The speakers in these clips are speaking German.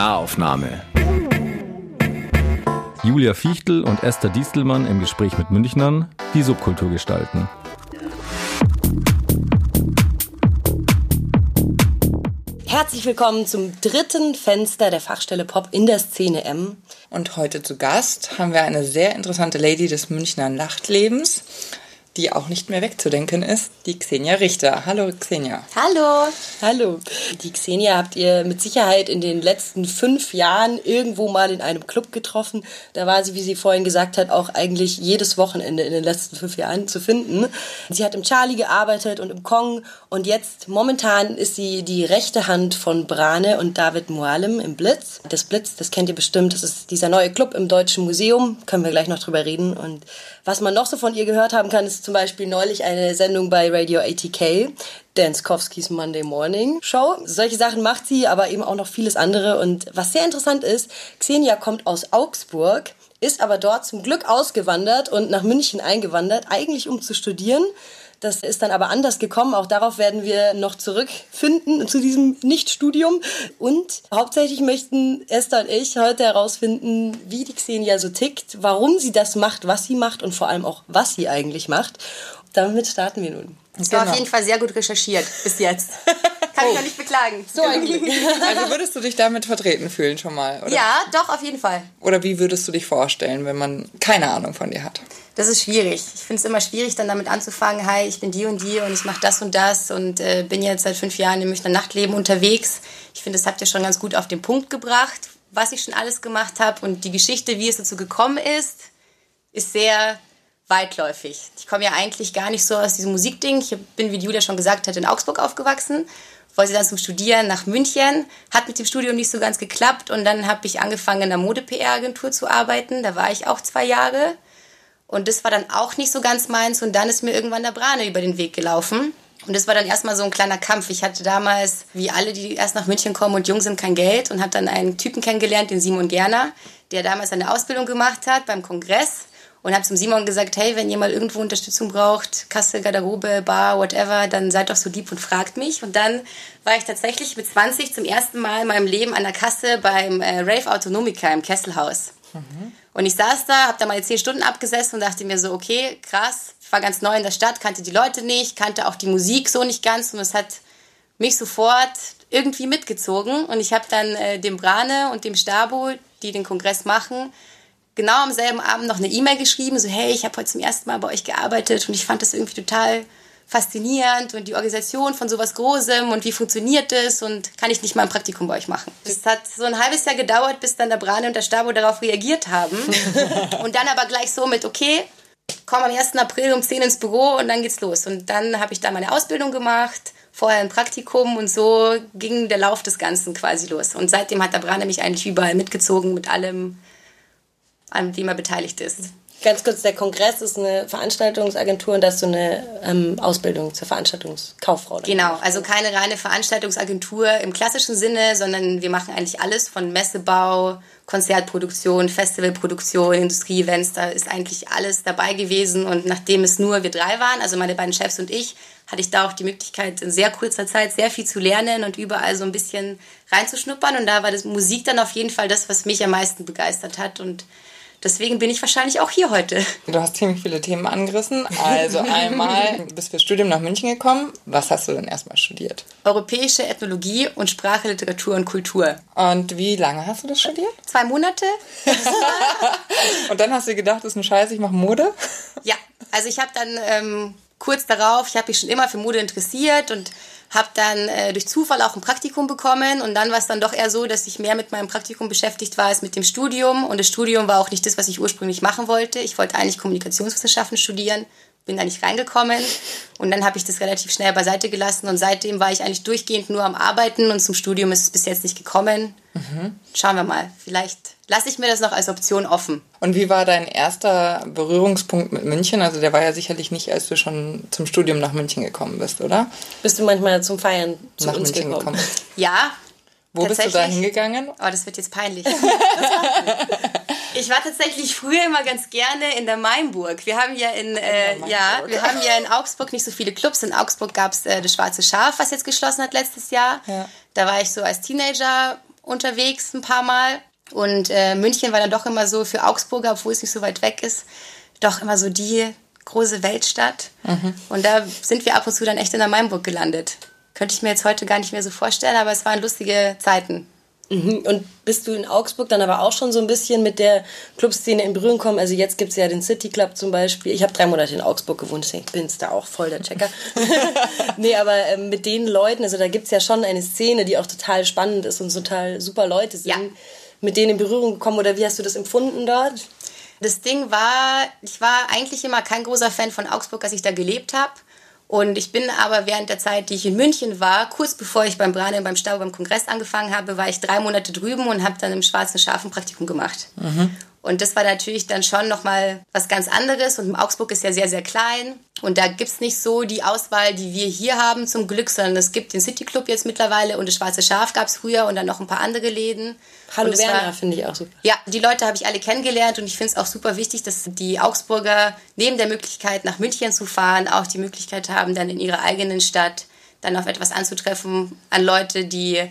Nahaufnahme. Julia Fichtel und Esther Diestelmann im Gespräch mit Münchnern, die Subkultur gestalten. Herzlich willkommen zum dritten Fenster der Fachstelle Pop in der Szene M. Und heute zu Gast haben wir eine sehr interessante Lady des Münchner Nachtlebens die auch nicht mehr wegzudenken ist, die Xenia Richter. Hallo Xenia. Hallo. Hallo. Die Xenia habt ihr mit Sicherheit in den letzten fünf Jahren irgendwo mal in einem Club getroffen. Da war sie, wie sie vorhin gesagt hat, auch eigentlich jedes Wochenende in den letzten fünf Jahren zu finden. Sie hat im Charlie gearbeitet und im Kong und jetzt momentan ist sie die rechte Hand von Brane und David Mualim im Blitz. Das Blitz, das kennt ihr bestimmt, das ist dieser neue Club im Deutschen Museum. Können wir gleich noch drüber reden. Und was man noch so von ihr gehört haben kann, ist zum Beispiel neulich eine Sendung bei Radio ATK, Danskowskis Monday Morning Show. Solche Sachen macht sie, aber eben auch noch vieles andere. Und was sehr interessant ist, Xenia kommt aus Augsburg, ist aber dort zum Glück ausgewandert und nach München eingewandert, eigentlich um zu studieren. Das ist dann aber anders gekommen. Auch darauf werden wir noch zurückfinden zu diesem Nichtstudium. Und hauptsächlich möchten Esther und ich heute herausfinden, wie die Xenia so tickt, warum sie das macht, was sie macht und vor allem auch, was sie eigentlich macht. Damit starten wir nun. Das genau. war auf jeden Fall sehr gut recherchiert bis jetzt. Kann oh. ich auch nicht beklagen. So ein Glück. Also würdest du dich damit vertreten fühlen schon mal? Oder? Ja, doch, auf jeden Fall. Oder wie würdest du dich vorstellen, wenn man keine Ahnung von dir hat? Das ist schwierig. Ich finde es immer schwierig, dann damit anzufangen, hi, ich bin die und die und ich mache das und das und äh, bin jetzt seit fünf Jahren im Münchner Nachtleben unterwegs. Ich finde, das habt ihr schon ganz gut auf den Punkt gebracht, was ich schon alles gemacht habe und die Geschichte, wie es dazu gekommen ist, ist sehr weitläufig. Ich komme ja eigentlich gar nicht so aus diesem Musikding. Ich bin, wie Julia schon gesagt hat, in Augsburg aufgewachsen wollte dann zum Studieren nach München, hat mit dem Studium nicht so ganz geklappt und dann habe ich angefangen in der Mode-PR-Agentur zu arbeiten. Da war ich auch zwei Jahre und das war dann auch nicht so ganz meins. Und dann ist mir irgendwann der Brane über den Weg gelaufen. Und das war dann erstmal so ein kleiner Kampf. Ich hatte damals, wie alle, die erst nach München kommen und jung sind, kein Geld und habe dann einen Typen kennengelernt, den Simon Gerner, der damals eine Ausbildung gemacht hat beim Kongress. Und habe zum Simon gesagt, hey, wenn ihr mal irgendwo Unterstützung braucht, Kasse, Garderobe, Bar, whatever, dann seid doch so lieb und fragt mich. Und dann war ich tatsächlich mit 20 zum ersten Mal in meinem Leben an der Kasse beim äh, Rave Autonomica im Kesselhaus. Mhm. Und ich saß da, habe da meine zehn Stunden abgesessen und dachte mir so, okay, krass, ich war ganz neu in der Stadt, kannte die Leute nicht, kannte auch die Musik so nicht ganz und es hat mich sofort irgendwie mitgezogen. Und ich habe dann äh, dem Brane und dem Stabo, die den Kongress machen, genau am selben Abend noch eine E-Mail geschrieben, so hey, ich habe heute zum ersten Mal bei euch gearbeitet und ich fand das irgendwie total faszinierend und die Organisation von sowas Großem und wie funktioniert das und kann ich nicht mal ein Praktikum bei euch machen. Das hat so ein halbes Jahr gedauert, bis dann der Brane und der Stabo darauf reagiert haben und dann aber gleich so mit, okay, komm am 1. April um 10 ins Büro und dann geht's los. Und dann habe ich da meine Ausbildung gemacht, vorher ein Praktikum und so ging der Lauf des Ganzen quasi los. Und seitdem hat der Brane mich eigentlich überall mitgezogen mit allem, an dem er beteiligt ist. Ganz kurz, der Kongress ist eine Veranstaltungsagentur und das ist so eine ähm, Ausbildung zur Veranstaltungskauffrau. Genau, also keine reine Veranstaltungsagentur im klassischen Sinne, sondern wir machen eigentlich alles von Messebau, Konzertproduktion, Festivalproduktion, Industrieevents, da ist eigentlich alles dabei gewesen und nachdem es nur wir drei waren, also meine beiden Chefs und ich, hatte ich da auch die Möglichkeit, in sehr kurzer Zeit sehr viel zu lernen und überall so ein bisschen reinzuschnuppern und da war das Musik dann auf jeden Fall das, was mich am meisten begeistert hat und Deswegen bin ich wahrscheinlich auch hier heute. Du hast ziemlich viele Themen angerissen. Also einmal du bist fürs Studium nach München gekommen. Was hast du denn erstmal studiert? Europäische Ethnologie und Sprache, Literatur und Kultur. Und wie lange hast du das studiert? Zwei Monate. und dann hast du gedacht, das ist ein Scheiß, ich mache Mode? Ja, also ich habe dann ähm, kurz darauf, ich habe mich schon immer für Mode interessiert und habe dann äh, durch Zufall auch ein Praktikum bekommen und dann war es dann doch eher so, dass ich mehr mit meinem Praktikum beschäftigt war als mit dem Studium und das Studium war auch nicht das, was ich ursprünglich machen wollte. Ich wollte eigentlich Kommunikationswissenschaften studieren, bin da nicht reingekommen und dann habe ich das relativ schnell beiseite gelassen und seitdem war ich eigentlich durchgehend nur am Arbeiten und zum Studium ist es bis jetzt nicht gekommen. Mhm. Schauen wir mal, vielleicht lasse ich mir das noch als Option offen. Und wie war dein erster Berührungspunkt mit München? Also der war ja sicherlich nicht, als du schon zum Studium nach München gekommen bist, oder? Bist du manchmal zum Feiern zu nach uns München gekommen? gekommen? Ja. Wo bist du da hingegangen? Oh, das wird jetzt peinlich. ich war tatsächlich früher immer ganz gerne in der Mainburg. Wir haben ja in, äh, ja, wir haben ja in Augsburg nicht so viele Clubs. In Augsburg gab es äh, das Schwarze Schaf, was jetzt geschlossen hat letztes Jahr. Ja. Da war ich so als Teenager unterwegs ein paar Mal. Und äh, München war dann doch immer so für Augsburger, obwohl es nicht so weit weg ist, doch immer so die große Weltstadt. Mhm. Und da sind wir ab und zu dann echt in der Mainburg gelandet. Könnte ich mir jetzt heute gar nicht mehr so vorstellen, aber es waren lustige Zeiten. Mhm. Und bist du in Augsburg dann aber auch schon so ein bisschen mit der Clubszene in Berührung gekommen? Also jetzt gibt es ja den City Club zum Beispiel. Ich habe drei Monate in Augsburg gewohnt, ich bin da auch voll der Checker. nee, aber ähm, mit den Leuten, also da gibt es ja schon eine Szene, die auch total spannend ist und total super Leute sind. Ja. Mit denen in Berührung gekommen oder wie hast du das empfunden dort? Das Ding war, ich war eigentlich immer kein großer Fan von Augsburg, als ich da gelebt habe. Und ich bin aber während der Zeit, die ich in München war, kurz bevor ich beim Brane beim Stau beim Kongress angefangen habe, war ich drei Monate drüben und habe dann im Schwarzen Schaf ein Praktikum gemacht. Mhm. Und das war natürlich dann schon nochmal was ganz anderes. Und Augsburg ist ja sehr, sehr klein. Und da gibt es nicht so die Auswahl, die wir hier haben zum Glück, sondern es gibt den City Club jetzt mittlerweile und das Schwarze Schaf gab es früher und dann noch ein paar andere Läden. Hallo Werner finde ich auch super. Ja, die Leute habe ich alle kennengelernt und ich finde es auch super wichtig, dass die Augsburger neben der Möglichkeit nach München zu fahren, auch die Möglichkeit haben, dann in ihrer eigenen Stadt dann auf etwas anzutreffen an Leute, die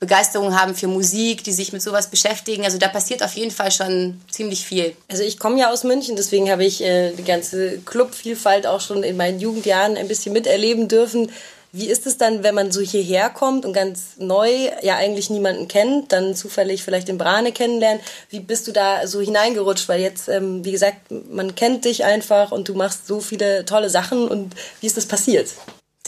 Begeisterung haben für Musik, die sich mit sowas beschäftigen. Also da passiert auf jeden Fall schon ziemlich viel. Also ich komme ja aus München, deswegen habe ich äh, die ganze Clubvielfalt auch schon in meinen Jugendjahren ein bisschen miterleben dürfen. Wie ist es dann, wenn man so hierher kommt und ganz neu ja eigentlich niemanden kennt, dann zufällig vielleicht den Brane kennenlernt? Wie bist du da so hineingerutscht? Weil jetzt, ähm, wie gesagt, man kennt dich einfach und du machst so viele tolle Sachen und wie ist das passiert?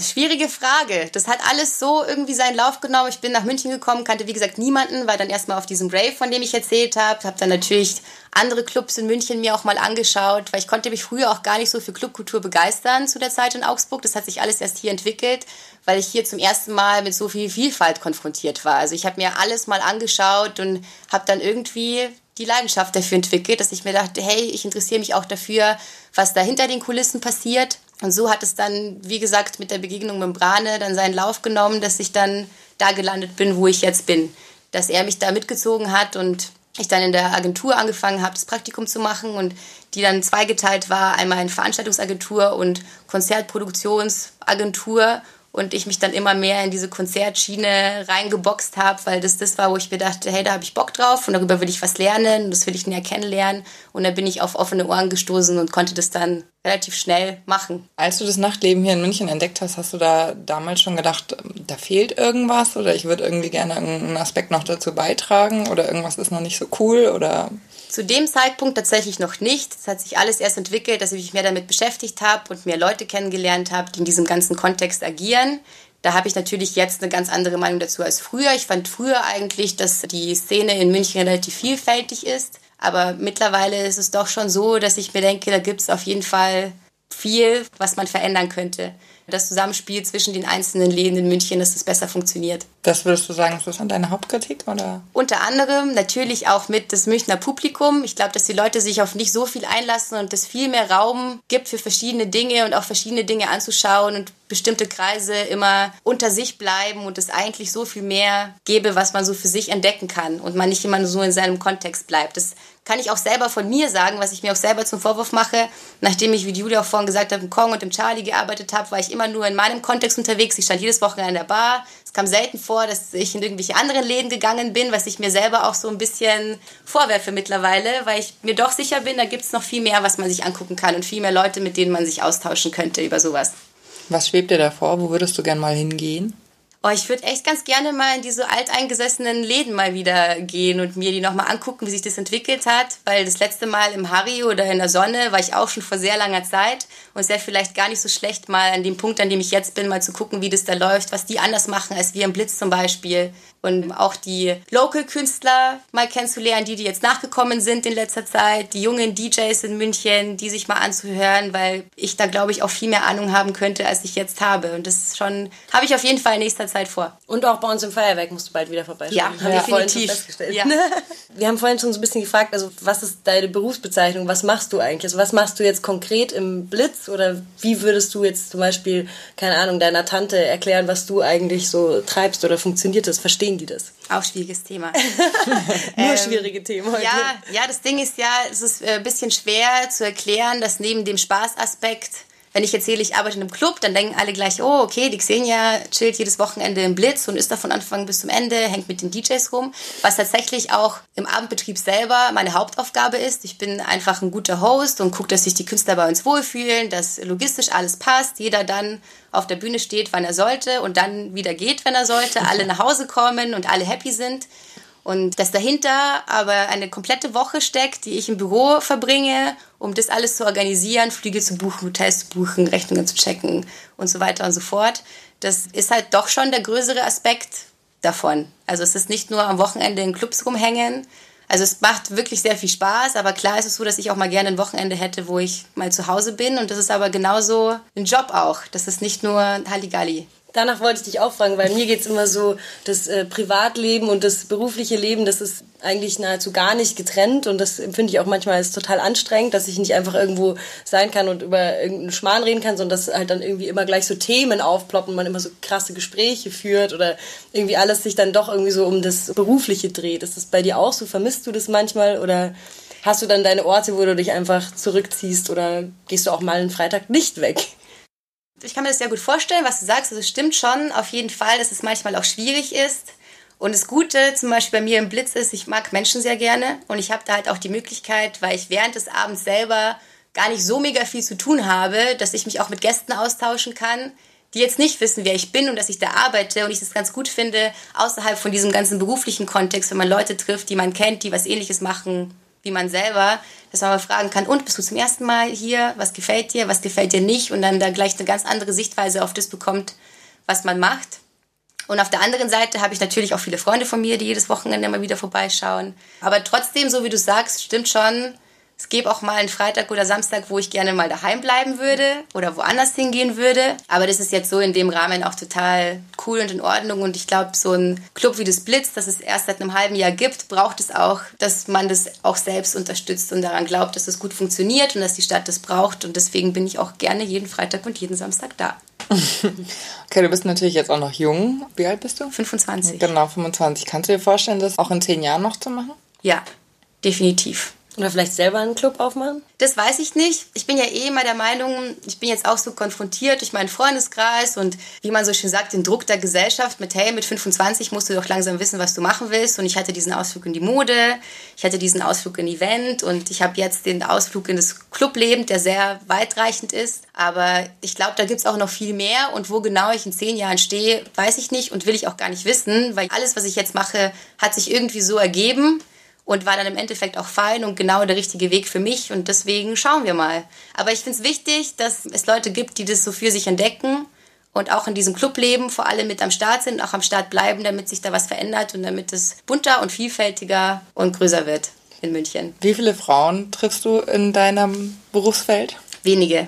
Schwierige Frage. Das hat alles so irgendwie seinen Lauf genommen. Ich bin nach München gekommen, kannte wie gesagt niemanden, war dann erstmal auf diesem Rave, von dem ich erzählt habe, habe dann natürlich andere Clubs in München mir auch mal angeschaut, weil ich konnte mich früher auch gar nicht so für Clubkultur begeistern zu der Zeit in Augsburg. Das hat sich alles erst hier entwickelt, weil ich hier zum ersten Mal mit so viel Vielfalt konfrontiert war. Also ich habe mir alles mal angeschaut und habe dann irgendwie die Leidenschaft dafür entwickelt, dass ich mir dachte, hey, ich interessiere mich auch dafür, was da hinter den Kulissen passiert und so hat es dann, wie gesagt, mit der Begegnung mit Brane dann seinen Lauf genommen, dass ich dann da gelandet bin, wo ich jetzt bin. Dass er mich da mitgezogen hat und ich dann in der Agentur angefangen habe, das Praktikum zu machen und die dann zweigeteilt war, einmal in Veranstaltungsagentur und Konzertproduktionsagentur und ich mich dann immer mehr in diese Konzertschiene reingeboxt habe, weil das das war, wo ich mir dachte, hey, da habe ich Bock drauf und darüber will ich was lernen und das will ich näher kennenlernen und dann bin ich auf offene Ohren gestoßen und konnte das dann relativ schnell machen. Als du das Nachtleben hier in München entdeckt hast, hast du da damals schon gedacht, da fehlt irgendwas oder ich würde irgendwie gerne einen Aspekt noch dazu beitragen oder irgendwas ist noch nicht so cool oder zu dem Zeitpunkt tatsächlich noch nicht. Es hat sich alles erst entwickelt, dass ich mich mehr damit beschäftigt habe und mehr Leute kennengelernt habe, die in diesem ganzen Kontext agieren. Da habe ich natürlich jetzt eine ganz andere Meinung dazu als früher. Ich fand früher eigentlich, dass die Szene in München relativ vielfältig ist. Aber mittlerweile ist es doch schon so, dass ich mir denke, da gibt es auf jeden Fall viel, was man verändern könnte das Zusammenspiel zwischen den einzelnen Läden in München, dass das besser funktioniert. Das würdest du sagen, ist das an deine Hauptkritik? Oder? Unter anderem natürlich auch mit das Münchner Publikum. Ich glaube, dass die Leute sich auf nicht so viel einlassen und es viel mehr Raum gibt für verschiedene Dinge und auch verschiedene Dinge anzuschauen und bestimmte Kreise immer unter sich bleiben und es eigentlich so viel mehr gäbe, was man so für sich entdecken kann und man nicht immer nur so in seinem Kontext bleibt. Das kann ich auch selber von mir sagen, was ich mir auch selber zum Vorwurf mache. Nachdem ich, wie Julia auch vorhin gesagt hat, im Kong und im Charlie gearbeitet habe, war ich immer nur in meinem Kontext unterwegs. Ich stand jedes Wochenende in der Bar. Es kam selten vor, dass ich in irgendwelche anderen Läden gegangen bin, was ich mir selber auch so ein bisschen vorwerfe mittlerweile, weil ich mir doch sicher bin, da gibt es noch viel mehr, was man sich angucken kann und viel mehr Leute, mit denen man sich austauschen könnte über sowas. Was schwebt dir da vor? Wo würdest du gern mal hingehen? Oh, ich würde echt ganz gerne mal in diese alteingesessenen Läden mal wieder gehen und mir die nochmal angucken, wie sich das entwickelt hat. Weil das letzte Mal im Harry oder in der Sonne war ich auch schon vor sehr langer Zeit. Und es wäre vielleicht gar nicht so schlecht, mal an dem Punkt, an dem ich jetzt bin, mal zu gucken, wie das da läuft, was die anders machen als wir im Blitz zum Beispiel und auch die Local-Künstler mal kennenzulernen, die, die jetzt nachgekommen sind in letzter Zeit, die jungen DJs in München, die sich mal anzuhören, weil ich da, glaube ich, auch viel mehr Ahnung haben könnte, als ich jetzt habe. Und das schon, habe ich auf jeden Fall in nächster Zeit vor. Und auch bei uns im Feuerwerk musst du bald wieder vorbeischauen. Ja, haben ja. definitiv. Ja. Wir haben vorhin schon so ein bisschen gefragt, also was ist deine Berufsbezeichnung? Was machst du eigentlich? Also was machst du jetzt konkret im Blitz? Oder wie würdest du jetzt zum Beispiel, keine Ahnung, deiner Tante erklären, was du eigentlich so treibst oder funktioniert das? Verstehen die das? Auch schwieriges Thema. Nur ähm, schwierige Themen heute. Ja, ja, das Ding ist ja, es ist ein äh, bisschen schwer zu erklären, dass neben dem Spaßaspekt wenn ich erzähle, ich arbeite in einem Club, dann denken alle gleich, oh, okay, die Xenia chillt jedes Wochenende im Blitz und ist da von Anfang bis zum Ende, hängt mit den DJs rum, was tatsächlich auch im Abendbetrieb selber meine Hauptaufgabe ist. Ich bin einfach ein guter Host und gucke, dass sich die Künstler bei uns wohlfühlen, dass logistisch alles passt, jeder dann auf der Bühne steht, wann er sollte und dann wieder geht, wenn er sollte, alle nach Hause kommen und alle happy sind. Und dass dahinter aber eine komplette Woche steckt, die ich im Büro verbringe, um das alles zu organisieren, Flüge zu buchen, Hotels zu buchen, Rechnungen zu checken und so weiter und so fort. Das ist halt doch schon der größere Aspekt davon. Also es ist nicht nur am Wochenende in Clubs rumhängen. Also es macht wirklich sehr viel Spaß, aber klar ist es so, dass ich auch mal gerne ein Wochenende hätte, wo ich mal zu Hause bin. Und das ist aber genauso ein Job auch. Das ist nicht nur Halligalli. Danach wollte ich dich auch fragen, weil mir geht es immer so, das äh, Privatleben und das berufliche Leben, das ist eigentlich nahezu gar nicht getrennt und das empfinde ich auch manchmal als total anstrengend, dass ich nicht einfach irgendwo sein kann und über irgendeinen Schmarrn reden kann, sondern dass halt dann irgendwie immer gleich so Themen aufploppen, man immer so krasse Gespräche führt oder irgendwie alles sich dann doch irgendwie so um das Berufliche dreht. Ist das bei dir auch so? Vermisst du das manchmal oder hast du dann deine Orte, wo du dich einfach zurückziehst oder gehst du auch mal einen Freitag nicht weg? Ich kann mir das sehr gut vorstellen, was du sagst. Also es stimmt schon auf jeden Fall, dass es manchmal auch schwierig ist. Und das Gute zum Beispiel bei mir im Blitz ist, ich mag Menschen sehr gerne und ich habe da halt auch die Möglichkeit, weil ich während des Abends selber gar nicht so mega viel zu tun habe, dass ich mich auch mit Gästen austauschen kann, die jetzt nicht wissen, wer ich bin und dass ich da arbeite und ich das ganz gut finde, außerhalb von diesem ganzen beruflichen Kontext, wenn man Leute trifft, die man kennt, die was ähnliches machen wie man selber, dass man mal fragen kann, und bist du zum ersten Mal hier? Was gefällt dir? Was gefällt dir nicht? Und dann da gleich eine ganz andere Sichtweise auf das bekommt, was man macht. Und auf der anderen Seite habe ich natürlich auch viele Freunde von mir, die jedes Wochenende mal wieder vorbeischauen. Aber trotzdem, so wie du sagst, stimmt schon, es gäbe auch mal einen Freitag oder Samstag, wo ich gerne mal daheim bleiben würde oder woanders hingehen würde. Aber das ist jetzt so in dem Rahmen auch total cool und in Ordnung. Und ich glaube, so ein Club wie das Blitz, das es erst seit einem halben Jahr gibt, braucht es auch, dass man das auch selbst unterstützt und daran glaubt, dass es gut funktioniert und dass die Stadt das braucht. Und deswegen bin ich auch gerne jeden Freitag und jeden Samstag da. Okay, du bist natürlich jetzt auch noch jung. Wie alt bist du? 25. Genau, 25. Kannst du dir vorstellen, das auch in zehn Jahren noch zu machen? Ja, definitiv. Oder vielleicht selber einen Club aufmachen? Das weiß ich nicht. Ich bin ja eh immer der Meinung, ich bin jetzt auch so konfrontiert durch meinen Freundeskreis und wie man so schön sagt, den Druck der Gesellschaft mit, hey, mit 25 musst du doch langsam wissen, was du machen willst. Und ich hatte diesen Ausflug in die Mode, ich hatte diesen Ausflug in Event und ich habe jetzt den Ausflug in das Clubleben, der sehr weitreichend ist. Aber ich glaube, da gibt es auch noch viel mehr und wo genau ich in zehn Jahren stehe, weiß ich nicht und will ich auch gar nicht wissen, weil alles, was ich jetzt mache, hat sich irgendwie so ergeben und war dann im Endeffekt auch fein und genau der richtige Weg für mich und deswegen schauen wir mal. Aber ich finde es wichtig, dass es Leute gibt, die das so für sich entdecken und auch in diesem Clubleben vor allem mit am Start sind, auch am Start bleiben, damit sich da was verändert und damit es bunter und vielfältiger und größer wird in München. Wie viele Frauen triffst du in deinem Berufsfeld? Wenige.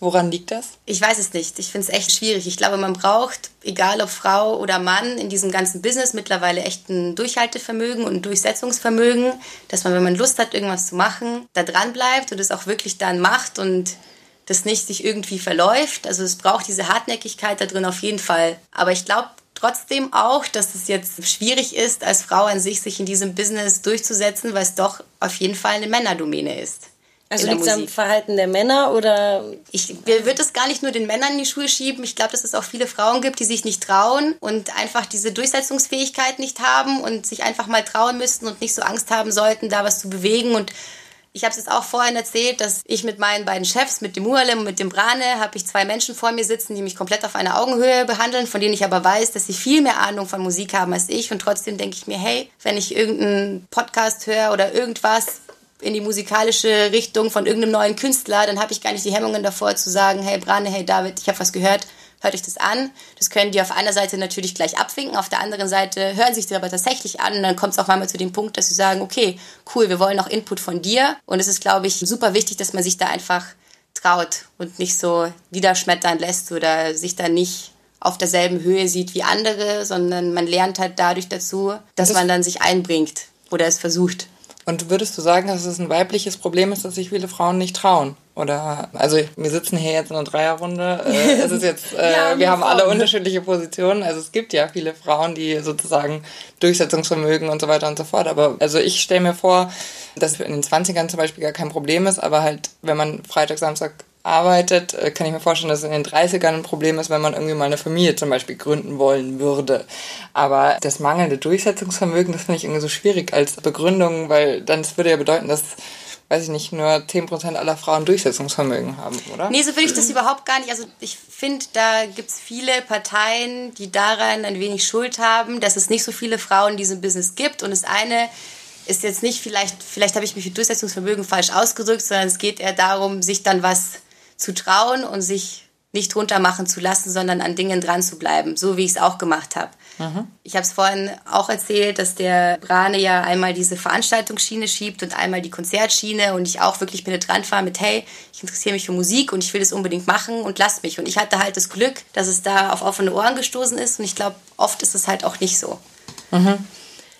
Woran liegt das? Ich weiß es nicht. Ich finde es echt schwierig. Ich glaube, man braucht, egal ob Frau oder Mann, in diesem ganzen Business mittlerweile echt ein Durchhaltevermögen und ein Durchsetzungsvermögen, dass man, wenn man Lust hat, irgendwas zu machen, da dran bleibt und es auch wirklich dann macht und das nicht sich irgendwie verläuft. Also es braucht diese Hartnäckigkeit da drin auf jeden Fall. Aber ich glaube trotzdem auch, dass es jetzt schwierig ist, als Frau an sich sich in diesem Business durchzusetzen, weil es doch auf jeden Fall eine Männerdomäne ist. Also liegt es am Verhalten der Männer oder? Ich würde es gar nicht nur den Männern in die Schuhe schieben. Ich glaube, dass es auch viele Frauen gibt, die sich nicht trauen und einfach diese Durchsetzungsfähigkeit nicht haben und sich einfach mal trauen müssten und nicht so Angst haben sollten, da was zu bewegen. Und ich habe es jetzt auch vorhin erzählt, dass ich mit meinen beiden Chefs, mit dem Mualem und mit dem Brane, habe ich zwei Menschen vor mir sitzen, die mich komplett auf einer Augenhöhe behandeln, von denen ich aber weiß, dass sie viel mehr Ahnung von Musik haben als ich. Und trotzdem denke ich mir, hey, wenn ich irgendeinen Podcast höre oder irgendwas, in die musikalische Richtung von irgendeinem neuen Künstler, dann habe ich gar nicht die Hemmungen davor zu sagen, hey Brane, hey David, ich habe was gehört, hört euch das an. Das können die auf einer Seite natürlich gleich abwinken, auf der anderen Seite hören sich das aber tatsächlich an und dann kommt es auch mal zu dem Punkt, dass sie sagen, okay, cool, wir wollen auch Input von dir und es ist, glaube ich, super wichtig, dass man sich da einfach traut und nicht so niederschmettern lässt oder sich da nicht auf derselben Höhe sieht wie andere, sondern man lernt halt dadurch dazu, dass das man dann sich einbringt oder es versucht. Und würdest du sagen, dass es ein weibliches Problem ist, dass sich viele Frauen nicht trauen? Oder, also wir sitzen hier jetzt in einer Dreierrunde. Äh, es ist jetzt, äh, ja, wir haben alle unterschiedliche Positionen. Also es gibt ja viele Frauen, die sozusagen Durchsetzungsvermögen und so weiter und so fort. Aber also ich stelle mir vor, dass in den 20ern zum Beispiel gar kein Problem ist, aber halt, wenn man Freitag, Samstag arbeitet, äh, kann ich mir vorstellen, dass es in den 30ern ein Problem ist, wenn man irgendwie mal eine Familie zum Beispiel gründen wollen würde. Aber das mangelnde Durchsetzungsvermögen, das finde ich irgendwie so schwierig als Begründung, weil dann das würde ja bedeuten, dass weiß ich nicht, nur 10% aller Frauen Durchsetzungsvermögen haben, oder? Nee, so würde ich das überhaupt gar nicht. Also ich finde, da gibt es viele Parteien, die daran ein wenig Schuld haben, dass es nicht so viele Frauen in diesem Business gibt. Und das eine ist jetzt nicht vielleicht, vielleicht habe ich mich mit Durchsetzungsvermögen falsch ausgedrückt, sondern es geht eher darum, sich dann was zu trauen und sich nicht runtermachen zu lassen, sondern an Dingen dran zu bleiben, so wie ich es auch gemacht habe. Mhm. Ich habe es vorhin auch erzählt, dass der Brane ja einmal diese Veranstaltungsschiene schiebt und einmal die Konzertschiene und ich auch wirklich penetrant war mit, hey, ich interessiere mich für Musik und ich will das unbedingt machen und lass mich. Und ich hatte halt das Glück, dass es da auf offene Ohren gestoßen ist und ich glaube, oft ist es halt auch nicht so. Mhm.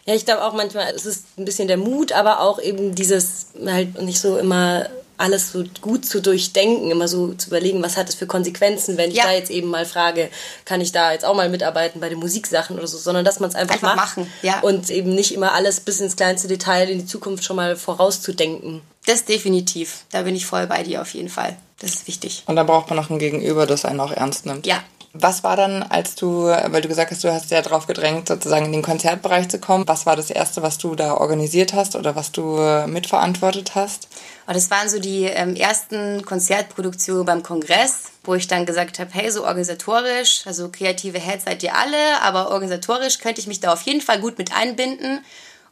Ja, ich glaube auch manchmal, es ist ein bisschen der Mut, aber auch eben dieses halt nicht so immer alles so gut zu durchdenken, immer so zu überlegen, was hat es für Konsequenzen, wenn ich ja. da jetzt eben mal frage, kann ich da jetzt auch mal mitarbeiten bei den Musiksachen oder so, sondern dass man es einfach, einfach macht machen, ja. und eben nicht immer alles bis ins kleinste Detail in die Zukunft schon mal vorauszudenken. Das definitiv, da bin ich voll bei dir auf jeden Fall. Das ist wichtig. Und da braucht man noch ein Gegenüber, das einen auch ernst nimmt. Ja, was war dann, als du, weil du gesagt hast, du hast ja darauf gedrängt, sozusagen in den Konzertbereich zu kommen, was war das Erste, was du da organisiert hast oder was du äh, mitverantwortet hast? Das waren so die ähm, ersten Konzertproduktionen beim Kongress, wo ich dann gesagt habe, hey, so organisatorisch, also kreative Heads seid ihr alle, aber organisatorisch könnte ich mich da auf jeden Fall gut mit einbinden.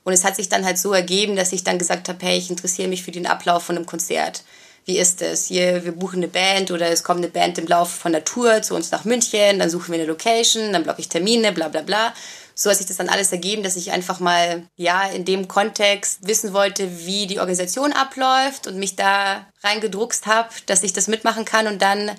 Und es hat sich dann halt so ergeben, dass ich dann gesagt habe, hey, ich interessiere mich für den Ablauf von einem Konzert wie ist es? Hier, wir buchen eine Band oder es kommt eine Band im Laufe von der Tour zu uns nach München, dann suchen wir eine Location, dann blocke ich Termine, bla bla bla. So hat sich das dann alles ergeben, dass ich einfach mal, ja, in dem Kontext wissen wollte, wie die Organisation abläuft und mich da reingedruckst habe, dass ich das mitmachen kann. Und dann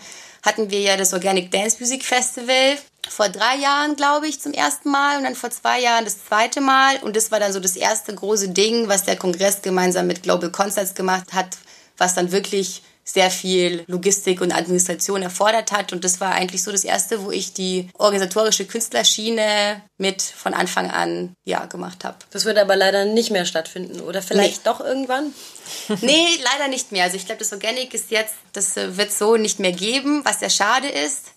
hatten wir ja das Organic Dance Music Festival vor drei Jahren, glaube ich, zum ersten Mal und dann vor zwei Jahren das zweite Mal. Und das war dann so das erste große Ding, was der Kongress gemeinsam mit Global Concerts gemacht hat, was dann wirklich sehr viel Logistik und Administration erfordert hat. Und das war eigentlich so das Erste, wo ich die organisatorische Künstlerschiene mit von Anfang an ja, gemacht habe. Das wird aber leider nicht mehr stattfinden, oder vielleicht nee. doch irgendwann? nee, leider nicht mehr. Also ich glaube, das Organic ist jetzt, das wird so nicht mehr geben, was sehr schade ist.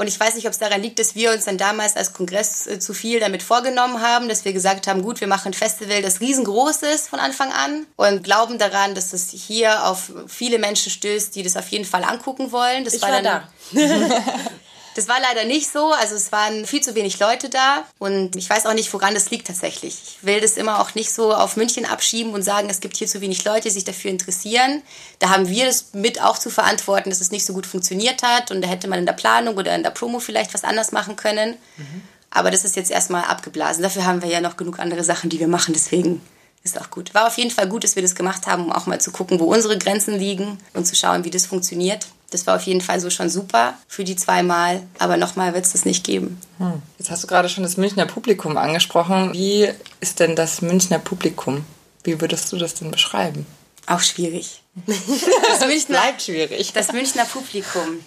Und ich weiß nicht, ob es daran liegt, dass wir uns dann damals als Kongress äh, zu viel damit vorgenommen haben, dass wir gesagt haben, gut, wir machen ein Festival, das riesengroß ist von Anfang an und glauben daran, dass es hier auf viele Menschen stößt, die das auf jeden Fall angucken wollen. Das ich war, war dann, da. Das war leider nicht so. Also es waren viel zu wenig Leute da und ich weiß auch nicht, woran das liegt tatsächlich. Ich will das immer auch nicht so auf München abschieben und sagen, es gibt hier zu wenig Leute, die sich dafür interessieren. Da haben wir das mit auch zu verantworten, dass es nicht so gut funktioniert hat und da hätte man in der Planung oder in der Promo vielleicht was anders machen können. Mhm. Aber das ist jetzt erstmal abgeblasen. Dafür haben wir ja noch genug andere Sachen, die wir machen. Deswegen ist auch gut. War auf jeden Fall gut, dass wir das gemacht haben, um auch mal zu gucken, wo unsere Grenzen liegen und zu schauen, wie das funktioniert. Das war auf jeden Fall so schon super für die zweimal, aber nochmal wird es das nicht geben. Hm. Jetzt hast du gerade schon das Münchner Publikum angesprochen. Wie ist denn das Münchner Publikum? Wie würdest du das denn beschreiben? Auch schwierig. Das Münchner, bleibt schwierig. Das Münchner Publikum.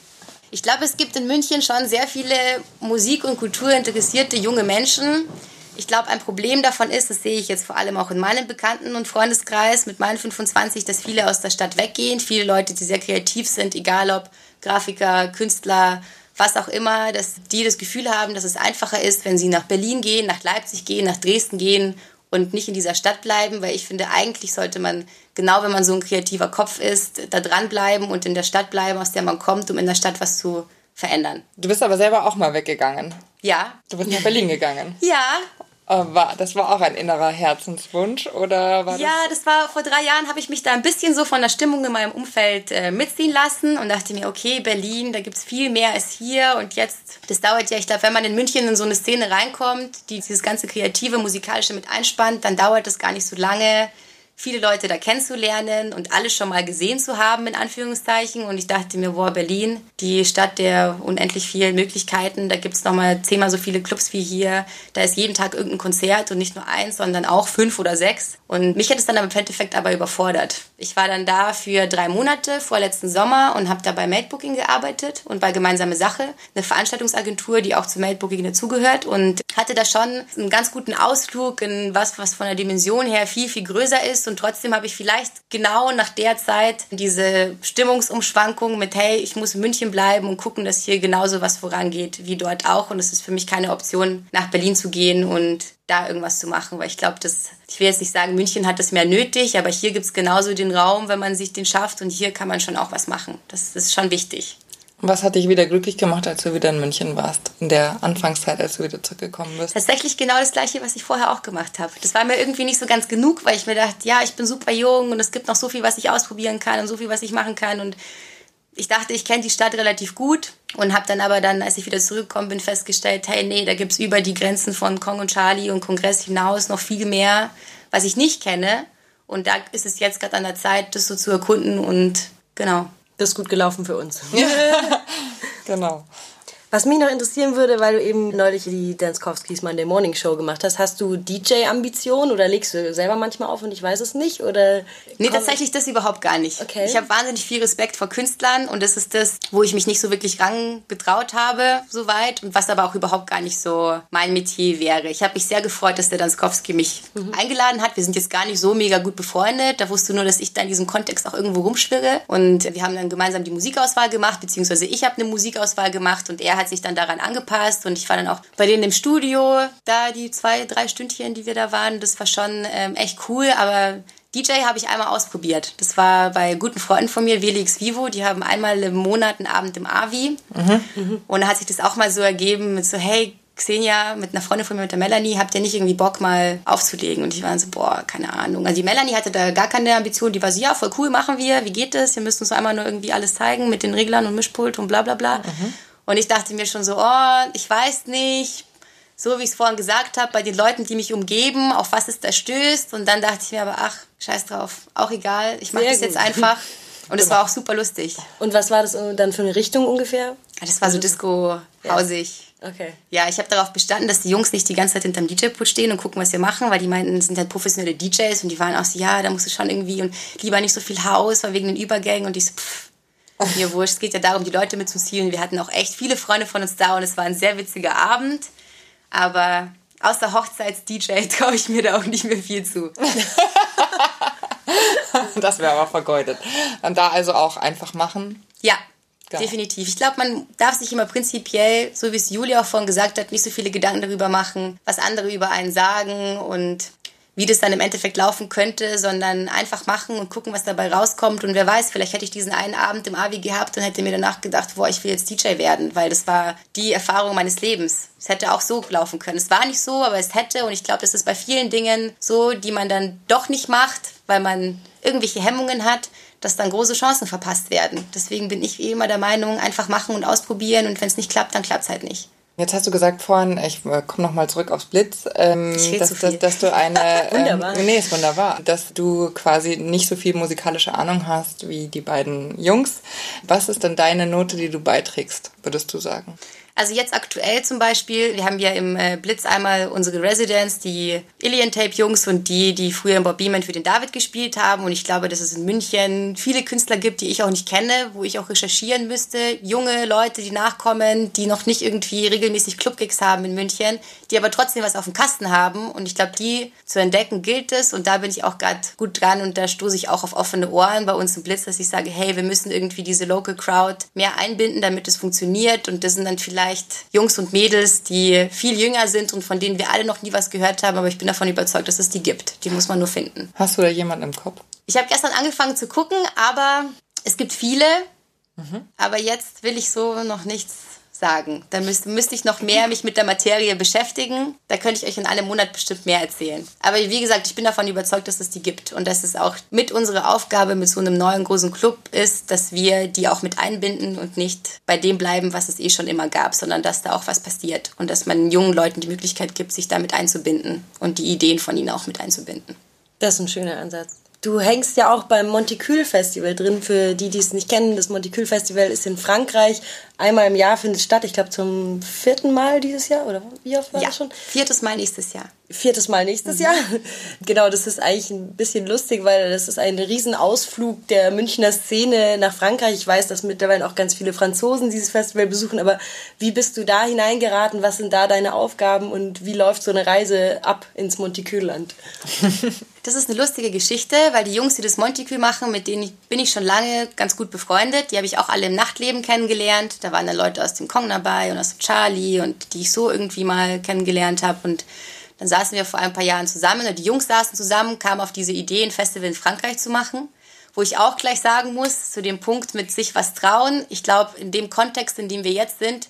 Ich glaube, es gibt in München schon sehr viele Musik- und Kulturinteressierte junge Menschen, ich glaube, ein Problem davon ist, das sehe ich jetzt vor allem auch in meinem Bekannten- und Freundeskreis mit meinen 25, dass viele aus der Stadt weggehen. Viele Leute, die sehr kreativ sind, egal ob Grafiker, Künstler, was auch immer, dass die das Gefühl haben, dass es einfacher ist, wenn sie nach Berlin gehen, nach Leipzig gehen, nach Dresden gehen und nicht in dieser Stadt bleiben, weil ich finde, eigentlich sollte man, genau wenn man so ein kreativer Kopf ist, da dranbleiben und in der Stadt bleiben, aus der man kommt, um in der Stadt was zu verändern. Du bist aber selber auch mal weggegangen. Ja. Du bist nach Berlin gegangen. ja, war, das war auch ein innerer Herzenswunsch oder war das? Ja, das war vor drei Jahren, habe ich mich da ein bisschen so von der Stimmung in meinem Umfeld äh, mitziehen lassen und dachte mir, okay, Berlin, da gibt es viel mehr als hier und jetzt, das dauert ja, ich glaube, wenn man in München in so eine Szene reinkommt, die dieses ganze kreative, musikalische mit einspannt, dann dauert das gar nicht so lange viele Leute da kennenzulernen und alles schon mal gesehen zu haben, in Anführungszeichen. Und ich dachte mir, boah, Berlin, die Stadt der unendlich vielen Möglichkeiten. Da gibt es nochmal zehnmal so viele Clubs wie hier. Da ist jeden Tag irgendein Konzert und nicht nur eins, sondern auch fünf oder sechs. Und mich hat es dann im Endeffekt aber überfordert. Ich war dann da für drei Monate vor letzten Sommer und habe da bei Madebooking gearbeitet und bei Gemeinsame Sache, eine Veranstaltungsagentur, die auch zu Madebooking dazugehört und hatte da schon einen ganz guten Ausflug in was, was von der Dimension her viel, viel größer ist und trotzdem habe ich vielleicht genau nach der Zeit diese Stimmungsumschwankung mit, hey, ich muss in München bleiben und gucken, dass hier genauso was vorangeht wie dort auch und es ist für mich keine Option, nach Berlin zu gehen und da irgendwas zu machen, weil ich glaube, dass ich will jetzt nicht sagen, München hat das mehr nötig, aber hier gibt es genauso den Raum, wenn man sich den schafft und hier kann man schon auch was machen. Das, das ist schon wichtig. Was hat dich wieder glücklich gemacht, als du wieder in München warst? In der Anfangszeit, als du wieder zurückgekommen bist? Tatsächlich genau das Gleiche, was ich vorher auch gemacht habe. Das war mir irgendwie nicht so ganz genug, weil ich mir dachte, ja, ich bin super jung und es gibt noch so viel, was ich ausprobieren kann und so viel, was ich machen kann. Und ich dachte, ich kenne die Stadt relativ gut und habe dann aber dann, als ich wieder zurückgekommen bin, festgestellt, hey, nee, da gibt es über die Grenzen von Kong und Charlie und Kongress hinaus noch viel mehr, was ich nicht kenne. Und da ist es jetzt gerade an der Zeit, das so zu erkunden und genau. Das ist gut gelaufen für uns. Genau. Was mich noch interessieren würde, weil du eben neulich die Danskowskis Monday Morning Show gemacht hast, hast du DJ-Ambitionen oder legst du selber manchmal auf und ich weiß es nicht? Oder nee, tatsächlich das überhaupt gar nicht. Okay. Ich habe wahnsinnig viel Respekt vor Künstlern und das ist das, wo ich mich nicht so wirklich rangetraut habe, soweit, und was aber auch überhaupt gar nicht so mein Metier wäre. Ich habe mich sehr gefreut, dass der Danskowski mich mhm. eingeladen hat. Wir sind jetzt gar nicht so mega gut befreundet. Da wusste nur, dass ich da in diesem Kontext auch irgendwo rumschwirre. Und wir haben dann gemeinsam die Musikauswahl gemacht, beziehungsweise ich habe eine Musikauswahl gemacht und er hat sich dann daran angepasst und ich war dann auch bei denen im Studio, da die zwei, drei Stündchen, die wir da waren, das war schon ähm, echt cool, aber DJ habe ich einmal ausprobiert. Das war bei guten Freunden von mir, Velix Vivo. Die haben einmal im Monat einen Abend im Avi. Mhm. Und da hat sich das auch mal so ergeben mit so, hey, Xenia, mit einer Freundin von mir, mit der Melanie, habt ihr nicht irgendwie Bock mal aufzulegen? Und ich war so, boah, keine Ahnung. Also die Melanie hatte da gar keine Ambition. Die war so, ja, voll cool, machen wir. Wie geht das? Wir müssen uns einmal nur irgendwie alles zeigen mit den Reglern und Mischpult und bla bla bla. Mhm. Und ich dachte mir schon so, oh, ich weiß nicht, so wie ich es vorhin gesagt habe, bei den Leuten, die mich umgeben, auf was es da stößt. Und dann dachte ich mir aber, ach, scheiß drauf, auch egal, ich mache das jetzt einfach. Und es genau. war auch super lustig. Und was war das dann für eine Richtung ungefähr? Das war so Disco-hausig. Ja. Okay. Ja, ich habe darauf bestanden, dass die Jungs nicht die ganze Zeit hinterm DJ-Pult stehen und gucken, was wir machen, weil die meinten, das sind halt professionelle DJs und die waren auch so, ja, da musst du schon irgendwie und lieber nicht so viel Haus, weil wegen den Übergängen und ich so, pff, mir wurscht. Es geht ja darum, die Leute mitzuziehen. Wir hatten auch echt viele Freunde von uns da und es war ein sehr witziger Abend. Aber außer Hochzeits-DJ traue ich mir da auch nicht mehr viel zu. das wäre aber vergeudet. Dann da also auch einfach machen. Ja, Genau. Definitiv. Ich glaube, man darf sich immer prinzipiell, so wie es Julia auch vorhin gesagt hat, nicht so viele Gedanken darüber machen, was andere über einen sagen und wie das dann im Endeffekt laufen könnte, sondern einfach machen und gucken, was dabei rauskommt. Und wer weiß, vielleicht hätte ich diesen einen Abend im Avi gehabt und hätte mir danach gedacht, boah, ich will jetzt DJ werden, weil das war die Erfahrung meines Lebens. Es hätte auch so laufen können. Es war nicht so, aber es hätte. Und ich glaube, das ist bei vielen Dingen so, die man dann doch nicht macht, weil man irgendwelche Hemmungen hat, dass dann große Chancen verpasst werden. Deswegen bin ich eh immer der Meinung, einfach machen und ausprobieren. Und wenn es nicht klappt, dann klappt es halt nicht. Jetzt hast du gesagt vorhin, ich äh, komme nochmal zurück aufs Blitz, ähm, dass, dass, dass, du eine. wunderbar. Ähm, nee, ist wunderbar. Dass du quasi nicht so viel musikalische Ahnung hast wie die beiden Jungs. Was ist denn deine Note, die du beiträgst, würdest du sagen? Also jetzt aktuell zum Beispiel, wir haben ja im äh, Blitz einmal unsere Residents, die Alien Tape Jungs und die, die früher im Bob Beeman für den David gespielt haben. Und ich glaube, dass es in München viele Künstler gibt, die ich auch nicht kenne, wo ich auch recherchieren müsste. Junge Leute, die nachkommen, die noch nicht irgendwie regelmäßig Clubgigs haben in München, die aber trotzdem was auf dem Kasten haben. Und ich glaube, die zu entdecken gilt es. Und da bin ich auch gerade gut dran und da stoße ich auch auf offene Ohren bei uns im Blitz, dass ich sage, hey, wir müssen irgendwie diese Local Crowd mehr einbinden, damit es funktioniert. Und das sind dann vielleicht vielleicht Jungs und Mädels, die viel jünger sind und von denen wir alle noch nie was gehört haben, aber ich bin davon überzeugt, dass es die gibt. Die muss man nur finden. Hast du da jemanden im Kopf? Ich habe gestern angefangen zu gucken, aber es gibt viele. Mhm. Aber jetzt will ich so noch nichts sagen. Da müsste, müsste ich noch mehr mich mit der Materie beschäftigen. Da könnte ich euch in einem Monat bestimmt mehr erzählen. Aber wie gesagt, ich bin davon überzeugt, dass es die gibt und dass es auch mit unserer Aufgabe mit so einem neuen großen Club ist, dass wir die auch mit einbinden und nicht bei dem bleiben, was es eh schon immer gab, sondern dass da auch was passiert und dass man jungen Leuten die Möglichkeit gibt, sich damit einzubinden und die Ideen von ihnen auch mit einzubinden. Das ist ein schöner Ansatz. Du hängst ja auch beim Monticule Festival drin. Für die, die es nicht kennen, das Monticule Festival ist in Frankreich. Einmal im Jahr findet es statt. Ich glaube zum vierten Mal dieses Jahr oder wie oft war ja, das schon? Viertes Mal nächstes Jahr. Viertes Mal nächstes mhm. Jahr. Genau, das ist eigentlich ein bisschen lustig, weil das ist ein Riesenausflug der Münchner Szene nach Frankreich. Ich weiß, dass mittlerweile auch ganz viele Franzosen dieses Festival besuchen. Aber wie bist du da hineingeraten? Was sind da deine Aufgaben und wie läuft so eine Reise ab ins Monticule-Land? Das ist eine lustige Geschichte, weil die Jungs, die das Monticue machen, mit denen bin ich schon lange ganz gut befreundet. Die habe ich auch alle im Nachtleben kennengelernt. Da waren dann Leute aus dem Kong dabei und aus dem Charlie und die ich so irgendwie mal kennengelernt habe. Und dann saßen wir vor ein paar Jahren zusammen und die Jungs saßen zusammen, kamen auf diese Idee, ein Festival in Frankreich zu machen. Wo ich auch gleich sagen muss, zu dem Punkt mit sich was trauen. Ich glaube, in dem Kontext, in dem wir jetzt sind,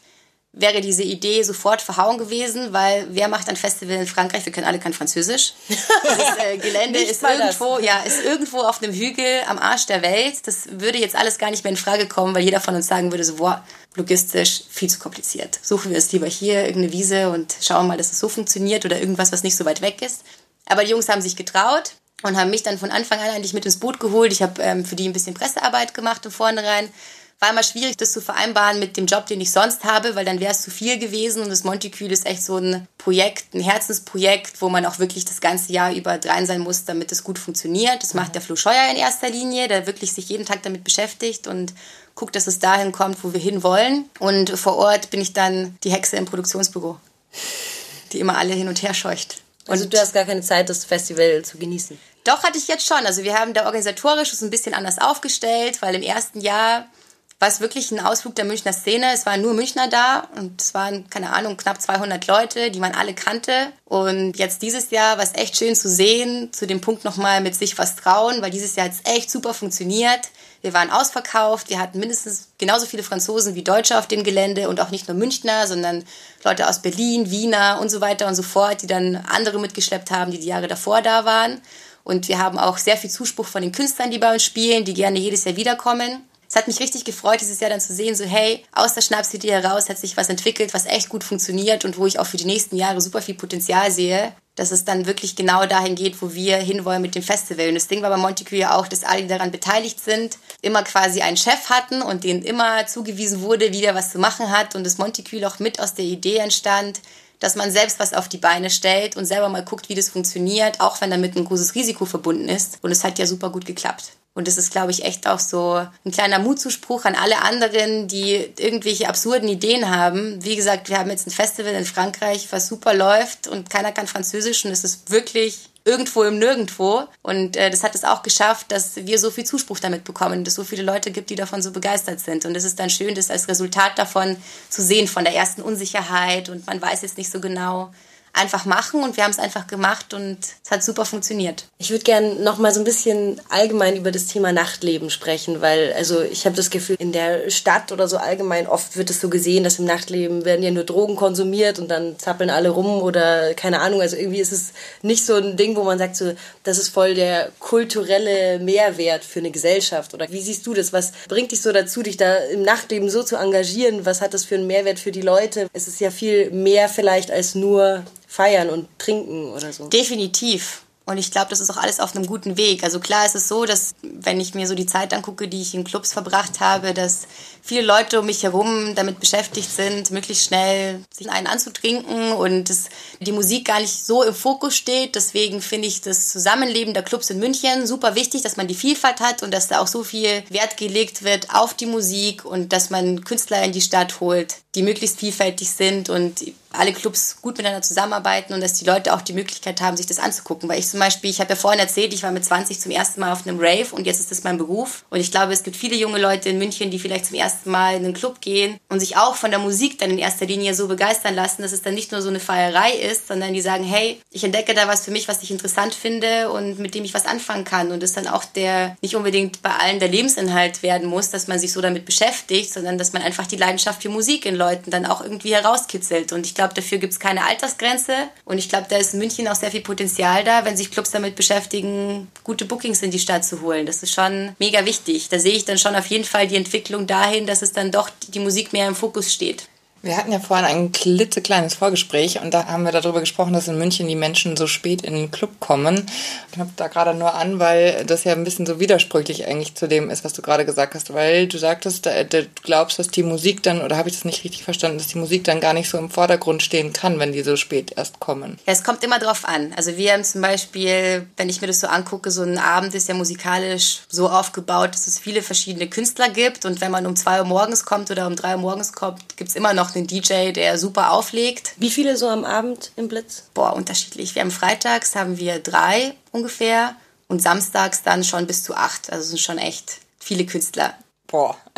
wäre diese Idee sofort verhauen gewesen, weil wer macht ein Festival in Frankreich? Wir können alle kein Französisch. Das äh, Gelände ist irgendwo, das. ja, ist irgendwo auf einem Hügel am Arsch der Welt. Das würde jetzt alles gar nicht mehr in Frage kommen, weil jeder von uns sagen würde so, boah, logistisch viel zu kompliziert. Suchen wir es lieber hier, irgendeine Wiese und schauen mal, dass es so funktioniert oder irgendwas, was nicht so weit weg ist. Aber die Jungs haben sich getraut und haben mich dann von Anfang an eigentlich mit ins Boot geholt. Ich habe ähm, für die ein bisschen Pressearbeit gemacht im Vornherein war immer schwierig, das zu vereinbaren mit dem Job, den ich sonst habe, weil dann wäre es zu viel gewesen. Und das Monticule ist echt so ein Projekt, ein Herzensprojekt, wo man auch wirklich das ganze Jahr über dran sein muss, damit es gut funktioniert. Das macht der Flo Scheuer in erster Linie, der wirklich sich jeden Tag damit beschäftigt und guckt, dass es dahin kommt, wo wir hin wollen. Und vor Ort bin ich dann die Hexe im Produktionsbüro, die immer alle hin und her scheucht. Also du hast gar keine Zeit, das Festival zu genießen? Doch, hatte ich jetzt schon. Also wir haben da organisatorisch es ein bisschen anders aufgestellt, weil im ersten Jahr war es wirklich ein Ausflug der Münchner Szene. Es waren nur Münchner da und es waren, keine Ahnung, knapp 200 Leute, die man alle kannte. Und jetzt dieses Jahr war es echt schön zu sehen, zu dem Punkt nochmal mit sich was trauen, weil dieses Jahr hat es echt super funktioniert. Wir waren ausverkauft, wir hatten mindestens genauso viele Franzosen wie Deutsche auf dem Gelände und auch nicht nur Münchner, sondern Leute aus Berlin, Wiener und so weiter und so fort, die dann andere mitgeschleppt haben, die die Jahre davor da waren. Und wir haben auch sehr viel Zuspruch von den Künstlern, die bei uns spielen, die gerne jedes Jahr wiederkommen es hat mich richtig gefreut, dieses Jahr dann zu sehen, so hey, aus der Schnapsidee heraus hat sich was entwickelt, was echt gut funktioniert und wo ich auch für die nächsten Jahre super viel Potenzial sehe, dass es dann wirklich genau dahin geht, wo wir hinwollen mit dem Festival. Und das Ding war bei Montague ja auch, dass alle, die daran beteiligt sind, immer quasi einen Chef hatten und denen immer zugewiesen wurde, wie der was zu machen hat und das Montague auch mit aus der Idee entstand, dass man selbst was auf die Beine stellt und selber mal guckt, wie das funktioniert, auch wenn damit ein großes Risiko verbunden ist. Und es hat ja super gut geklappt. Und das ist, glaube ich, echt auch so ein kleiner Mutzuspruch an alle anderen, die irgendwelche absurden Ideen haben. Wie gesagt, wir haben jetzt ein Festival in Frankreich, was super läuft und keiner kann Französisch und es ist wirklich irgendwo im Nirgendwo. Und äh, das hat es auch geschafft, dass wir so viel Zuspruch damit bekommen, dass es so viele Leute gibt, die davon so begeistert sind. Und es ist dann schön, das als Resultat davon zu sehen, von der ersten Unsicherheit und man weiß jetzt nicht so genau, einfach machen und wir haben es einfach gemacht und es hat super funktioniert. Ich würde gerne noch mal so ein bisschen allgemein über das Thema Nachtleben sprechen, weil also ich habe das Gefühl, in der Stadt oder so allgemein oft wird es so gesehen, dass im Nachtleben werden ja nur Drogen konsumiert und dann zappeln alle rum oder keine Ahnung, also irgendwie ist es nicht so ein Ding, wo man sagt so, das ist voll der kulturelle Mehrwert für eine Gesellschaft oder wie siehst du das? Was bringt dich so dazu, dich da im Nachtleben so zu engagieren? Was hat das für einen Mehrwert für die Leute? Es ist ja viel mehr vielleicht als nur feiern und trinken oder so. Definitiv. Und ich glaube, das ist auch alles auf einem guten Weg. Also klar ist es so, dass wenn ich mir so die Zeit angucke, die ich in Clubs verbracht habe, dass viele Leute um mich herum damit beschäftigt sind, möglichst schnell sich einen anzutrinken und dass die Musik gar nicht so im Fokus steht. Deswegen finde ich das Zusammenleben der Clubs in München super wichtig, dass man die Vielfalt hat und dass da auch so viel Wert gelegt wird auf die Musik und dass man Künstler in die Stadt holt, die möglichst vielfältig sind und alle Clubs gut miteinander zusammenarbeiten und dass die Leute auch die Möglichkeit haben, sich das anzugucken. Weil ich zum Beispiel, ich habe ja vorhin erzählt, ich war mit 20 zum ersten Mal auf einem Rave und jetzt ist das mein Beruf. Und ich glaube, es gibt viele junge Leute in München, die vielleicht zum ersten Mal in einen Club gehen und sich auch von der Musik dann in erster Linie so begeistern lassen, dass es dann nicht nur so eine Feierei ist, sondern die sagen, hey, ich entdecke da was für mich, was ich interessant finde und mit dem ich was anfangen kann. Und das dann auch der, nicht unbedingt bei allen der Lebensinhalt werden muss, dass man sich so damit beschäftigt, sondern dass man einfach die Leidenschaft für Musik in Leuten dann auch irgendwie herauskitzelt. Und ich glaube, dafür gibt es keine Altersgrenze. Und ich glaube, da ist in München auch sehr viel Potenzial da, wenn sich Clubs damit beschäftigen, gute Bookings in die Stadt zu holen. Das ist schon mega wichtig. Da sehe ich dann schon auf jeden Fall die Entwicklung dahin, dass es dann doch die Musik mehr im Fokus steht. Wir hatten ja vorhin ein klitzekleines Vorgespräch und da haben wir darüber gesprochen, dass in München die Menschen so spät in den Club kommen. Ich habe da gerade nur an, weil das ja ein bisschen so widersprüchlich eigentlich zu dem ist, was du gerade gesagt hast, weil du sagtest, du glaubst, dass die Musik dann, oder habe ich das nicht richtig verstanden, dass die Musik dann gar nicht so im Vordergrund stehen kann, wenn die so spät erst kommen. Ja, es kommt immer drauf an. Also wir haben zum Beispiel, wenn ich mir das so angucke, so ein Abend ist ja musikalisch so aufgebaut, dass es viele verschiedene Künstler gibt und wenn man um zwei Uhr morgens kommt oder um drei Uhr morgens kommt, gibt es immer noch auch einen DJ, der super auflegt. Wie viele so am Abend im Blitz? Boah, unterschiedlich. Wir haben freitags haben wir drei ungefähr und samstags dann schon bis zu acht. Also sind schon echt viele Künstler. Boah.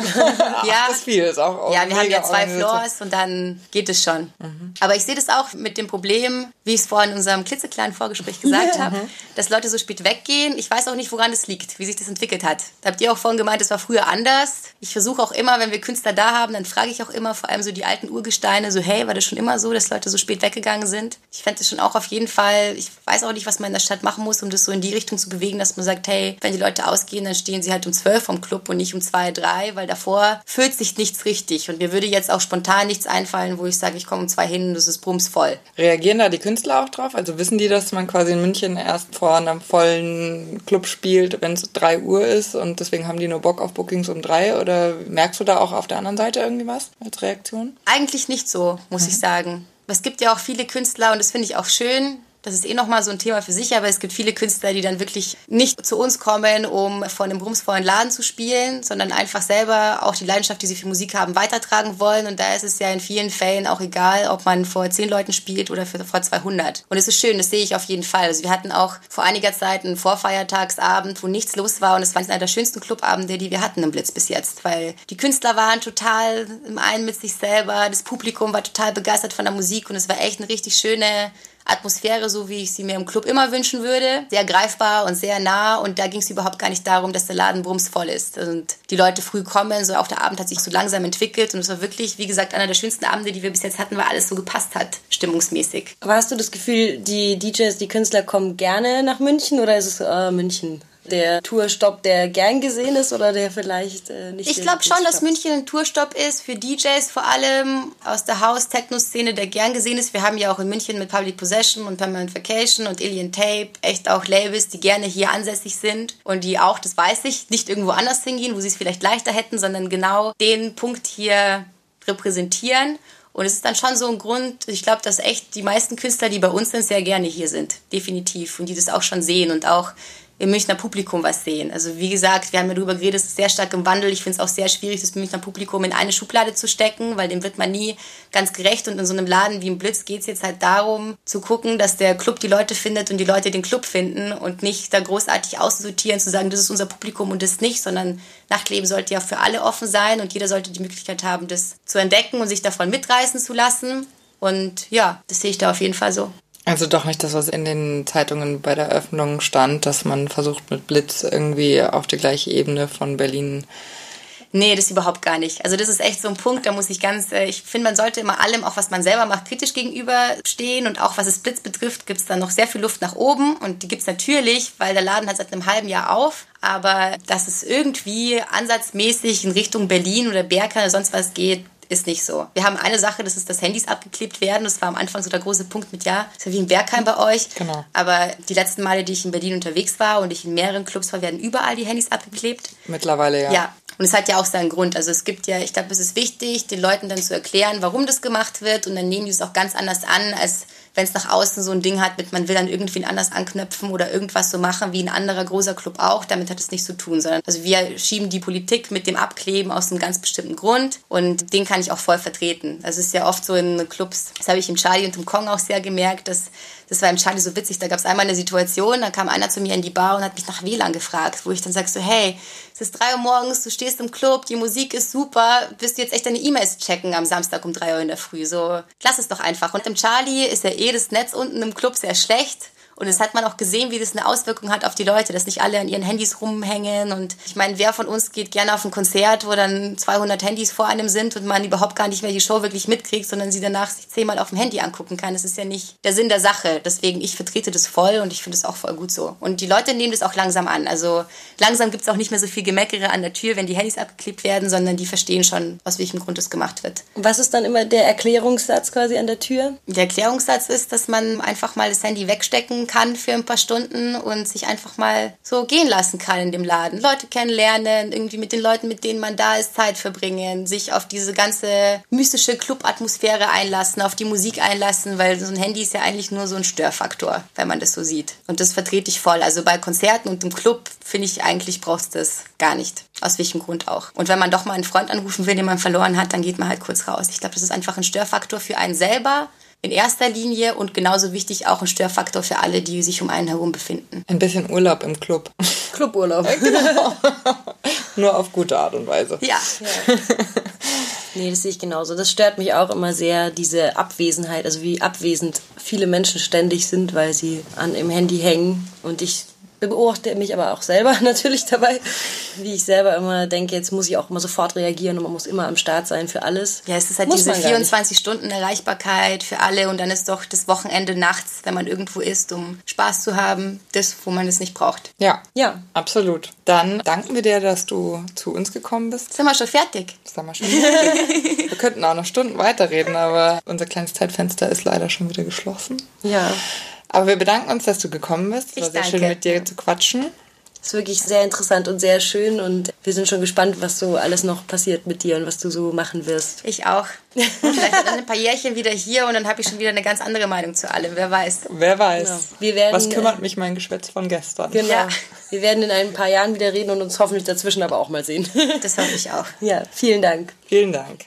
ja, das ist viel. Ist auch, auch ja, wir haben ja zwei Floors und dann geht es schon. Mhm. Aber ich sehe das auch mit dem Problem, wie ich es vorhin in unserem klitzekleinen Vorgespräch gesagt habe, dass Leute so spät weggehen. Ich weiß auch nicht, woran das liegt, wie sich das entwickelt hat. Da habt ihr auch vorhin gemeint, es war früher anders. Ich versuche auch immer, wenn wir Künstler da haben, dann frage ich auch immer, vor allem so die alten Urgesteine, so hey, war das schon immer so, dass Leute so spät weggegangen sind? Ich fände das schon auch auf jeden Fall, ich weiß auch nicht, was man in der Stadt machen muss, um das so in die Richtung zu bewegen, dass man sagt, hey, wenn die Leute ausgehen, dann stehen sie halt um zwölf vom Club und nicht um zwei, drei, weil davor füllt sich nichts richtig. Und mir würde jetzt auch spontan nichts einfallen, wo ich sage, ich komme um zwei hin und es ist brumsvoll. Reagieren da die Künstler auch drauf? Also wissen die, dass man quasi in München erst vor einem vollen Club spielt, wenn es drei Uhr ist und deswegen haben die nur Bock auf Bookings um drei? Oder merkst du da auch auf der anderen Seite irgendwie was als Reaktion? Eigentlich nicht so, muss mhm. ich sagen. Es gibt ja auch viele Künstler und das finde ich auch schön, das ist eh nochmal so ein Thema für sich, aber es gibt viele Künstler, die dann wirklich nicht zu uns kommen, um vor einem brumsvollen Laden zu spielen, sondern einfach selber auch die Leidenschaft, die sie für Musik haben, weitertragen wollen. Und da ist es ja in vielen Fällen auch egal, ob man vor zehn Leuten spielt oder vor 200. Und es ist schön, das sehe ich auf jeden Fall. Also wir hatten auch vor einiger Zeit einen Vorfeiertagsabend, wo nichts los war und es war einer der schönsten Clubabende, die wir hatten im Blitz bis jetzt, weil die Künstler waren total im einen mit sich selber, das Publikum war total begeistert von der Musik und es war echt eine richtig schöne Atmosphäre, so wie ich sie mir im Club immer wünschen würde. Sehr greifbar und sehr nah. Und da ging es überhaupt gar nicht darum, dass der Laden brumsvoll ist. Und die Leute früh kommen, so auch der Abend hat sich so langsam entwickelt. Und es war wirklich, wie gesagt, einer der schönsten Abende, die wir bis jetzt hatten, weil alles so gepasst hat, stimmungsmäßig. Aber hast du das Gefühl, die DJs, die Künstler kommen gerne nach München oder ist es äh, München? Der Tourstopp, der gern gesehen ist oder der vielleicht äh, nicht? Ich glaube schon, dass München ein Tourstopp ist für DJs, vor allem aus der House-Techno-Szene, der gern gesehen ist. Wir haben ja auch in München mit Public Possession und Permanent Vacation und Alien Tape echt auch Labels, die gerne hier ansässig sind und die auch, das weiß ich, nicht irgendwo anders hingehen, wo sie es vielleicht leichter hätten, sondern genau den Punkt hier repräsentieren. Und es ist dann schon so ein Grund, ich glaube, dass echt die meisten Künstler, die bei uns sind, sehr gerne hier sind. Definitiv. Und die das auch schon sehen und auch im Münchner Publikum was sehen. Also wie gesagt, wir haben ja darüber geredet, es ist sehr stark im Wandel. Ich finde es auch sehr schwierig, das Münchner Publikum in eine Schublade zu stecken, weil dem wird man nie ganz gerecht. Und in so einem Laden wie im Blitz geht es jetzt halt darum, zu gucken, dass der Club die Leute findet und die Leute den Club finden und nicht da großartig auszusortieren, zu sagen, das ist unser Publikum und das nicht, sondern Nachtleben sollte ja für alle offen sein und jeder sollte die Möglichkeit haben, das zu entdecken und sich davon mitreißen zu lassen. Und ja, das sehe ich da auf jeden Fall so. Also doch nicht das, was in den Zeitungen bei der Eröffnung stand, dass man versucht mit Blitz irgendwie auf die gleiche Ebene von Berlin Nee, das überhaupt gar nicht. Also das ist echt so ein Punkt, da muss ich ganz, äh, ich finde, man sollte immer allem, auch was man selber macht, kritisch gegenüberstehen und auch was es Blitz betrifft, gibt es da noch sehr viel Luft nach oben. Und die gibt es natürlich, weil der Laden hat seit einem halben Jahr auf, aber dass es irgendwie ansatzmäßig in Richtung Berlin oder Bergheim oder sonst was geht, ist nicht so. Wir haben eine Sache, das ist, dass Handys abgeklebt werden. Das war am Anfang so der große Punkt mit, ja, ist ja wie in Bergheim bei euch. Genau. Aber die letzten Male, die ich in Berlin unterwegs war und ich in mehreren Clubs war, werden überall die Handys abgeklebt. Mittlerweile, ja. Ja. Und es hat ja auch seinen Grund. Also es gibt ja, ich glaube, es ist wichtig, den Leuten dann zu erklären, warum das gemacht wird. Und dann nehmen die es auch ganz anders an, als wenn es nach außen so ein Ding hat mit, man will dann irgendwie anders anknöpfen oder irgendwas so machen wie ein anderer großer Club auch, damit hat es nichts zu tun, sondern also wir schieben die Politik mit dem Abkleben aus einem ganz bestimmten Grund und den kann ich auch voll vertreten. Das ist ja oft so in Clubs, das habe ich im Charlie und im Kong auch sehr gemerkt, dass das war im Charlie so witzig, da gab es einmal eine Situation, da kam einer zu mir in die Bar und hat mich nach WLAN gefragt, wo ich dann sag so, hey, es ist drei Uhr morgens, du stehst im Club, die Musik ist super, wirst du jetzt echt deine E-Mails checken am Samstag um drei Uhr in der Früh? So, lass es doch einfach. Und im Charlie ist ja eh das Netz unten im Club sehr schlecht. Und es hat man auch gesehen, wie das eine Auswirkung hat auf die Leute, dass nicht alle an ihren Handys rumhängen. Und ich meine, wer von uns geht gerne auf ein Konzert, wo dann 200 Handys vor einem sind und man überhaupt gar nicht mehr die Show wirklich mitkriegt, sondern sie danach sich zehnmal auf dem Handy angucken kann. Das ist ja nicht der Sinn der Sache. Deswegen, ich vertrete das voll und ich finde es auch voll gut so. Und die Leute nehmen das auch langsam an. Also langsam gibt es auch nicht mehr so viel Gemeckere an der Tür, wenn die Handys abgeklebt werden, sondern die verstehen schon, aus welchem Grund das gemacht wird. Was ist dann immer der Erklärungssatz quasi an der Tür? Der Erklärungssatz ist, dass man einfach mal das Handy wegstecken verbringen kann für ein paar Stunden und sich einfach mal so gehen lassen kann in dem Laden. Leute kennenlernen, irgendwie mit den Leuten, mit denen man da ist, Zeit verbringen, sich auf diese ganze mystische Club-Atmosphäre einlassen, auf die Musik einlassen, weil so ein Handy ist ja eigentlich nur so ein Störfaktor, wenn man das so sieht. Und das vertrete ich voll. Also bei Konzerten und im Club finde ich eigentlich brauchst du das gar nicht. Aus welchem Grund auch. Und wenn man doch mal einen Freund anrufen will, den man verloren hat, dann geht man halt kurz raus. Ich glaube, das ist einfach ein Störfaktor für einen selber in erster Linie und genauso wichtig auch ein Störfaktor für alle, die sich um einen herum befinden. Ein bisschen Urlaub im Club. Cluburlaub. genau. Nur auf gute Art und Weise. Ja. ja. Nee, das sehe ich genauso. Das stört mich auch immer sehr, diese Abwesenheit, also wie abwesend viele Menschen ständig sind, weil sie an im Handy hängen. Und ich beobachte mich aber auch selber natürlich dabei, wie ich selber immer denke, jetzt muss ich auch immer sofort reagieren und man muss immer am Start sein für alles. Ja, es ist halt muss diese 24 Stunden Erreichbarkeit für alle und dann ist doch das Wochenende nachts, wenn man irgendwo ist, um Spaß zu haben, das, wo man es nicht braucht. Ja, ja, absolut. Dann danken wir dir, dass du zu uns gekommen bist. Sind wir schon fertig? Sind wir schon fertig. wir könnten auch noch Stunden weiterreden, aber unser kleines Zeitfenster ist leider schon wieder geschlossen. Ja. Aber wir bedanken uns, dass du gekommen bist. Es war sehr schön, mit dir zu quatschen. Es ist wirklich sehr interessant und sehr schön und wir sind schon gespannt, was so alles noch passiert mit dir und was du so machen wirst. Ich auch. Vielleicht dann ein paar Jährchen wieder hier und dann habe ich schon wieder eine ganz andere Meinung zu allem. Wer weiß. Wer weiß. Genau. Wir werden, was kümmert mich mein Geschwätz von gestern? Genau. Ja. Wir werden in ein paar Jahren wieder reden und uns hoffentlich dazwischen aber auch mal sehen. Das hoffe ich auch. Ja, vielen Dank. Vielen Dank.